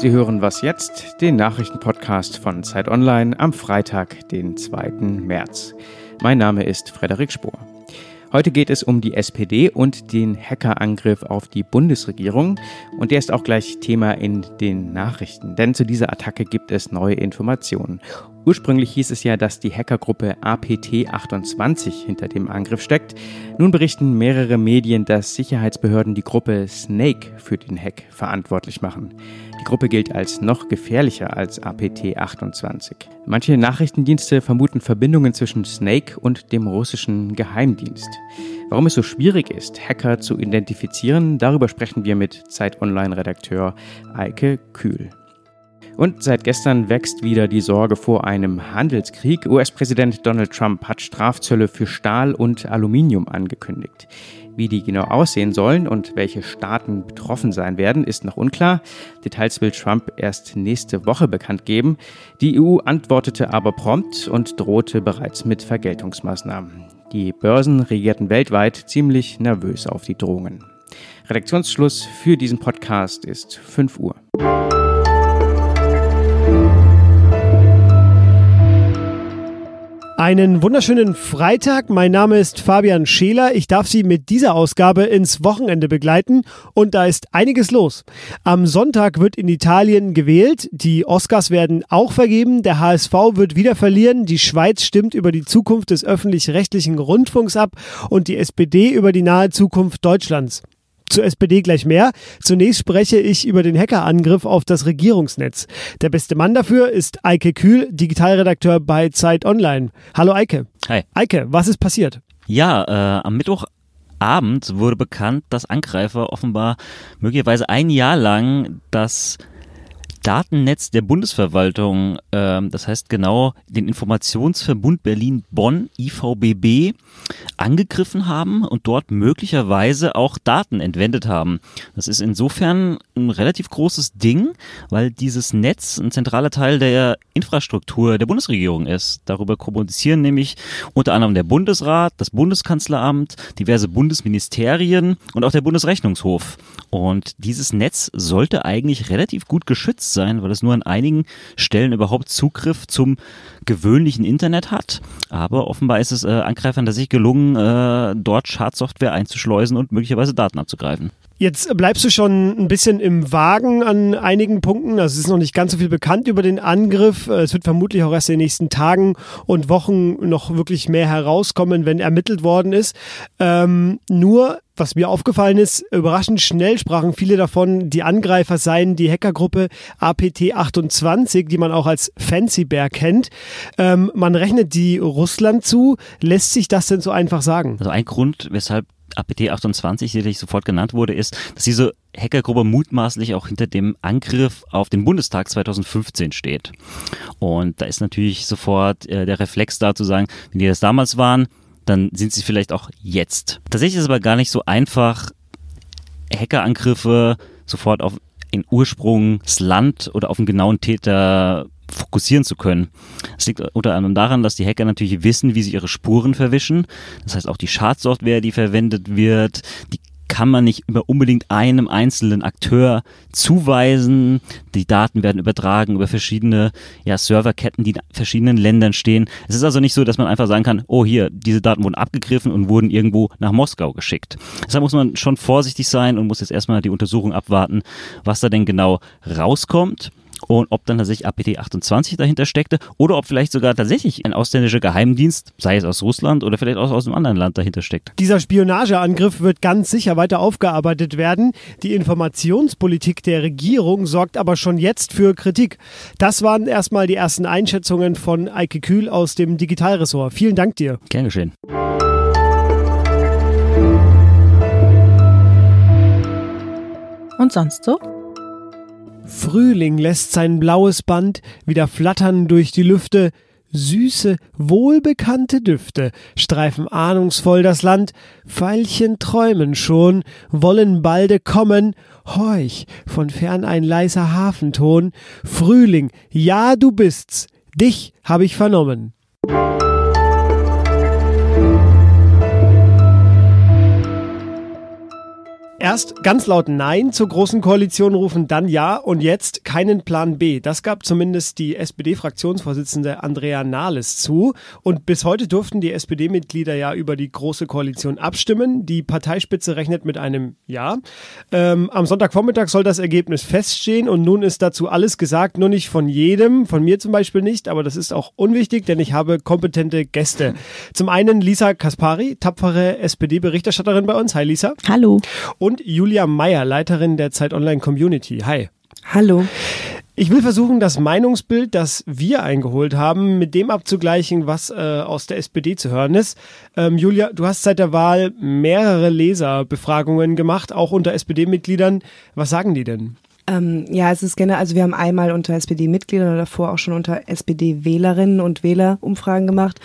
Sie hören Was jetzt, den Nachrichtenpodcast von Zeit Online am Freitag, den 2. März. Mein Name ist Frederik Spohr. Heute geht es um die SPD und den Hackerangriff auf die Bundesregierung. Und der ist auch gleich Thema in den Nachrichten, denn zu dieser Attacke gibt es neue Informationen. Ursprünglich hieß es ja, dass die Hackergruppe APT28 hinter dem Angriff steckt. Nun berichten mehrere Medien, dass Sicherheitsbehörden die Gruppe Snake für den Hack verantwortlich machen. Die Gruppe gilt als noch gefährlicher als APT28. Manche Nachrichtendienste vermuten Verbindungen zwischen Snake und dem russischen Geheimdienst. Warum es so schwierig ist, Hacker zu identifizieren, darüber sprechen wir mit Zeit Online-Redakteur Eike Kühl. Und seit gestern wächst wieder die Sorge vor einem Handelskrieg. US-Präsident Donald Trump hat Strafzölle für Stahl und Aluminium angekündigt. Wie die genau aussehen sollen und welche Staaten betroffen sein werden, ist noch unklar. Details will Trump erst nächste Woche bekannt geben. Die EU antwortete aber prompt und drohte bereits mit Vergeltungsmaßnahmen. Die Börsen reagierten weltweit ziemlich nervös auf die Drohungen. Redaktionsschluss für diesen Podcast ist 5 Uhr. Einen wunderschönen Freitag. Mein Name ist Fabian Scheler. Ich darf Sie mit dieser Ausgabe ins Wochenende begleiten und da ist einiges los. Am Sonntag wird in Italien gewählt. Die Oscars werden auch vergeben. Der HSV wird wieder verlieren. Die Schweiz stimmt über die Zukunft des öffentlich-rechtlichen Rundfunks ab und die SPD über die nahe Zukunft Deutschlands. Zur SPD gleich mehr. Zunächst spreche ich über den Hackerangriff auf das Regierungsnetz. Der beste Mann dafür ist Eike Kühl, Digitalredakteur bei Zeit Online. Hallo Eike. Hi. Eike, was ist passiert? Ja, äh, am Mittwochabend wurde bekannt, dass Angreifer offenbar möglicherweise ein Jahr lang das Datennetz der Bundesverwaltung, äh, das heißt genau den Informationsverbund Berlin-Bonn, IVBB, angegriffen haben und dort möglicherweise auch Daten entwendet haben. Das ist insofern ein relativ großes Ding, weil dieses Netz ein zentraler Teil der Infrastruktur der Bundesregierung ist. Darüber kommunizieren nämlich unter anderem der Bundesrat, das Bundeskanzleramt, diverse Bundesministerien und auch der Bundesrechnungshof. Und dieses Netz sollte eigentlich relativ gut geschützt sein, weil es nur an einigen Stellen überhaupt Zugriff zum gewöhnlichen Internet hat. Aber offenbar ist es äh, Angreifern tatsächlich gelungen, äh, dort Schadsoftware einzuschleusen und möglicherweise Daten abzugreifen. Jetzt bleibst du schon ein bisschen im Wagen an einigen Punkten. Also es ist noch nicht ganz so viel bekannt über den Angriff. Es wird vermutlich auch erst in den nächsten Tagen und Wochen noch wirklich mehr herauskommen, wenn ermittelt worden ist. Ähm, nur was mir aufgefallen ist, überraschend schnell sprachen viele davon, die Angreifer seien die Hackergruppe APT28, die man auch als Fancy Bear kennt. Ähm, man rechnet die Russland zu. Lässt sich das denn so einfach sagen? Also ein Grund, weshalb APT 28 sicherlich sofort genannt wurde, ist, dass diese Hackergruppe mutmaßlich auch hinter dem Angriff auf den Bundestag 2015 steht. Und da ist natürlich sofort äh, der Reflex da zu sagen, wenn die das damals waren, dann sind sie vielleicht auch jetzt. Tatsächlich ist es aber gar nicht so einfach, Hackerangriffe sofort auf ein Ursprungsland oder auf einen genauen Täter fokussieren zu können. Es liegt unter anderem daran, dass die Hacker natürlich wissen, wie sie ihre Spuren verwischen. Das heißt auch die Schadsoftware, die verwendet wird, die kann man nicht immer unbedingt einem einzelnen Akteur zuweisen. Die Daten werden übertragen über verschiedene ja, Serverketten, die in verschiedenen Ländern stehen. Es ist also nicht so, dass man einfach sagen kann, oh hier, diese Daten wurden abgegriffen und wurden irgendwo nach Moskau geschickt. Deshalb muss man schon vorsichtig sein und muss jetzt erstmal die Untersuchung abwarten, was da denn genau rauskommt und ob dann tatsächlich APT 28 dahinter steckte oder ob vielleicht sogar tatsächlich ein ausländischer Geheimdienst, sei es aus Russland oder vielleicht auch aus einem anderen Land dahinter steckt. Dieser Spionageangriff wird ganz sicher weiter aufgearbeitet werden. Die Informationspolitik der Regierung sorgt aber schon jetzt für Kritik. Das waren erstmal die ersten Einschätzungen von Eike Kühl aus dem Digitalressort. Vielen Dank dir. Gern geschehen. Und sonst so? Frühling lässt sein blaues Band wieder flattern durch die Lüfte, süße, wohlbekannte Düfte streifen ahnungsvoll das Land, Veilchen träumen schon, wollen balde kommen, horch, von fern ein leiser Hafenton, Frühling, ja du bist's, dich hab ich vernommen. Erst ganz laut Nein zur Großen Koalition rufen, dann Ja und jetzt keinen Plan B. Das gab zumindest die SPD-Fraktionsvorsitzende Andrea Nahles zu. Und bis heute durften die SPD-Mitglieder ja über die Große Koalition abstimmen. Die Parteispitze rechnet mit einem Ja. Ähm, am Sonntagvormittag soll das Ergebnis feststehen und nun ist dazu alles gesagt, nur nicht von jedem, von mir zum Beispiel nicht, aber das ist auch unwichtig, denn ich habe kompetente Gäste. Zum einen Lisa Kaspari, tapfere SPD-Berichterstatterin bei uns. Hi Lisa. Hallo. Und und Julia Meyer, Leiterin der Zeit Online Community. Hi. Hallo. Ich will versuchen, das Meinungsbild, das wir eingeholt haben, mit dem abzugleichen, was äh, aus der SPD zu hören ist. Ähm, Julia, du hast seit der Wahl mehrere Leserbefragungen gemacht, auch unter SPD-Mitgliedern. Was sagen die denn? Ähm, ja, es ist generell, also wir haben einmal unter SPD-Mitgliedern oder davor auch schon unter SPD-Wählerinnen und Wähler Umfragen gemacht.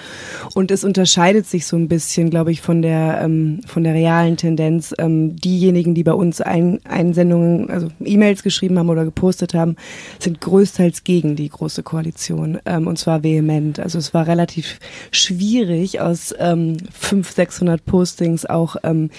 Und es unterscheidet sich so ein bisschen, glaube ich, von der, ähm, von der realen Tendenz. Ähm, diejenigen, die bei uns ein, Einsendungen, also E-Mails geschrieben haben oder gepostet haben, sind größtenteils gegen die Große Koalition. Ähm, und zwar vehement. Also es war relativ schwierig, aus ähm, 500, 600 Postings auch ähm,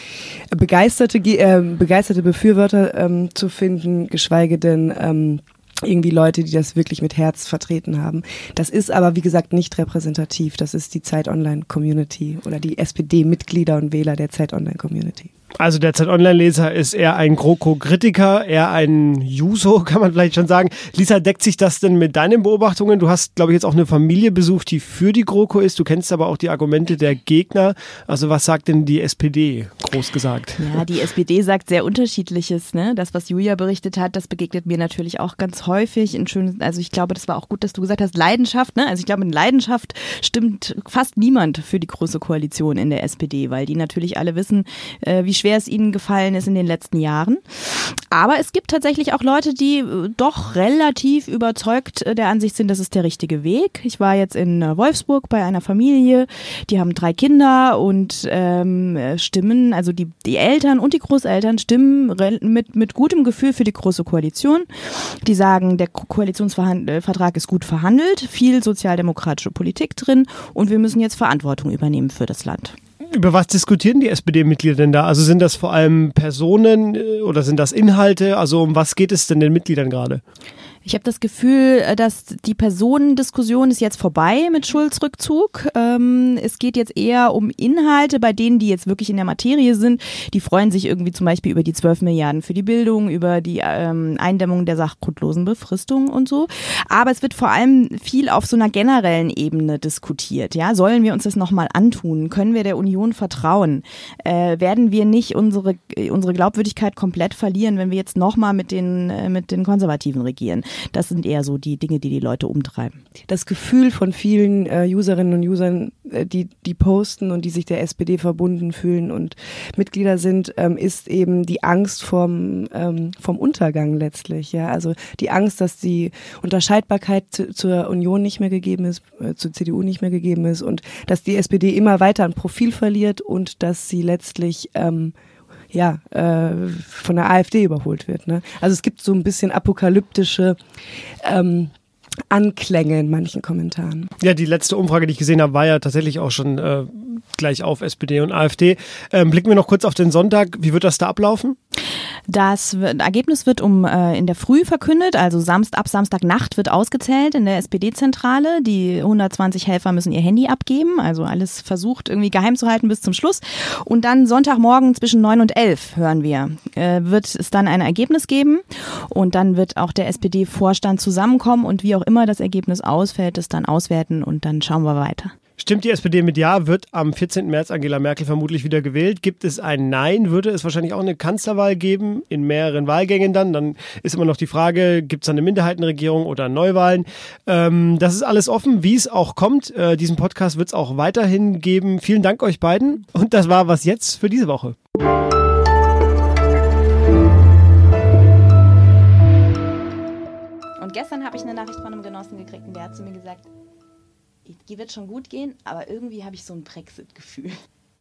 begeisterte, äh, begeisterte Befürworter ähm, zu finden, geschweige geschweige denn ähm, irgendwie Leute, die das wirklich mit Herz vertreten haben. Das ist aber, wie gesagt, nicht repräsentativ. Das ist die Zeit Online Community oder die SPD-Mitglieder und Wähler der Zeit Online Community. Also der Zeit-Online-Leser ist eher ein GroKo-Kritiker, eher ein Juso, kann man vielleicht schon sagen. Lisa, deckt sich das denn mit deinen Beobachtungen? Du hast, glaube ich, jetzt auch eine Familie besucht, die für die GroKo ist. Du kennst aber auch die Argumente der Gegner. Also was sagt denn die SPD, groß gesagt? Ja, die SPD sagt sehr unterschiedliches. Ne? Das, was Julia berichtet hat, das begegnet mir natürlich auch ganz häufig. In schönen, also ich glaube, das war auch gut, dass du gesagt hast, Leidenschaft. Ne? Also ich glaube, in Leidenschaft stimmt fast niemand für die Große Koalition in der SPD, weil die natürlich alle wissen, äh, wie schwer schwer es ihnen gefallen ist in den letzten Jahren. Aber es gibt tatsächlich auch Leute, die äh, doch relativ überzeugt äh, der Ansicht sind, das ist der richtige Weg. Ich war jetzt in äh, Wolfsburg bei einer Familie, die haben drei Kinder und ähm, stimmen, also die, die Eltern und die Großeltern stimmen mit, mit gutem Gefühl für die Große Koalition. Die sagen, der Koalitionsvertrag ist gut verhandelt, viel sozialdemokratische Politik drin und wir müssen jetzt Verantwortung übernehmen für das Land. Über was diskutieren die SPD-Mitglieder denn da? Also sind das vor allem Personen äh, oder sind das Inhalte? Also um was geht es denn den Mitgliedern gerade? Ich habe das Gefühl, äh, dass die Personendiskussion ist jetzt vorbei mit Schulz Rückzug. Ähm, es geht jetzt eher um Inhalte, bei denen, die jetzt wirklich in der Materie sind. Die freuen sich irgendwie zum Beispiel über die 12 Milliarden für die Bildung, über die ähm, Eindämmung der sachgrundlosen Befristung und so. Aber es wird vor allem viel auf so einer generellen Ebene diskutiert. Ja, sollen wir uns das nochmal antun? Können wir der Union vertrauen? Äh, werden wir nicht unsere, unsere Glaubwürdigkeit komplett verlieren, wenn wir jetzt nochmal mit den, äh, mit den Konservativen regieren? Das sind eher so die Dinge, die die Leute umtreiben. Das Gefühl von vielen äh, Userinnen und Usern, äh, die, die posten und die sich der SPD verbunden fühlen und Mitglieder sind, ähm, ist eben die Angst vom, ähm, vom Untergang letztlich. Ja? Also die Angst, dass die Unterscheidbarkeit zu, zur Union nicht mehr gegeben ist, äh, zur CDU nicht mehr gegeben ist und dass die SPD immer weiter ein Profil verliert und dass sie letztlich ähm, ja, äh, von der AfD überholt wird. Ne? Also es gibt so ein bisschen apokalyptische ähm, Anklänge in manchen Kommentaren. Ja, die letzte Umfrage, die ich gesehen habe, war ja tatsächlich auch schon äh, gleich auf SPD und AfD. Ähm, blicken wir noch kurz auf den Sonntag. Wie wird das da ablaufen? Das Ergebnis wird um äh, in der Früh verkündet, also Samst, ab Samstagnacht wird ausgezählt in der SPD-Zentrale. Die 120 Helfer müssen ihr Handy abgeben, also alles versucht irgendwie geheim zu halten bis zum Schluss. Und dann Sonntagmorgen zwischen 9 und 11 hören wir, äh, wird es dann ein Ergebnis geben und dann wird auch der SPD-Vorstand zusammenkommen und wie auch immer das Ergebnis ausfällt, es dann auswerten und dann schauen wir weiter. Stimmt die SPD mit Ja, wird am 14. März Angela Merkel vermutlich wieder gewählt. Gibt es ein Nein, würde es wahrscheinlich auch eine Kanzlerwahl geben, in mehreren Wahlgängen dann. Dann ist immer noch die Frage, gibt es eine Minderheitenregierung oder Neuwahlen? Ähm, das ist alles offen, wie es auch kommt. Äh, diesen Podcast wird es auch weiterhin geben. Vielen Dank euch beiden. Und das war was jetzt für diese Woche. Und gestern habe ich eine Nachricht von einem Genossen gekriegt und der hat zu mir gesagt, wird schon gut gehen, aber irgendwie habe ich so ein Brexit-Gefühl.